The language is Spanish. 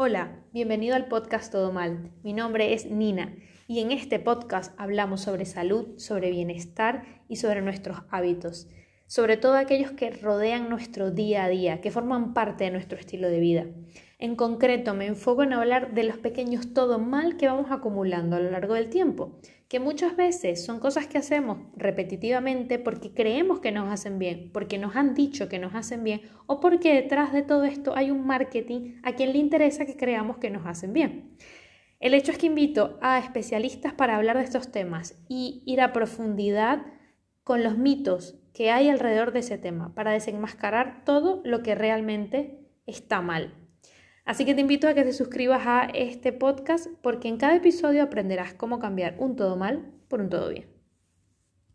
Hola, bienvenido al podcast Todo Mal. Mi nombre es Nina y en este podcast hablamos sobre salud, sobre bienestar y sobre nuestros hábitos, sobre todo aquellos que rodean nuestro día a día, que forman parte de nuestro estilo de vida. En concreto, me enfoco en hablar de los pequeños todo mal que vamos acumulando a lo largo del tiempo, que muchas veces son cosas que hacemos repetitivamente porque creemos que nos hacen bien, porque nos han dicho que nos hacen bien o porque detrás de todo esto hay un marketing a quien le interesa que creamos que nos hacen bien. El hecho es que invito a especialistas para hablar de estos temas y ir a profundidad con los mitos que hay alrededor de ese tema para desenmascarar todo lo que realmente está mal. Así que te invito a que te suscribas a este podcast porque en cada episodio aprenderás cómo cambiar un todo mal por un todo bien.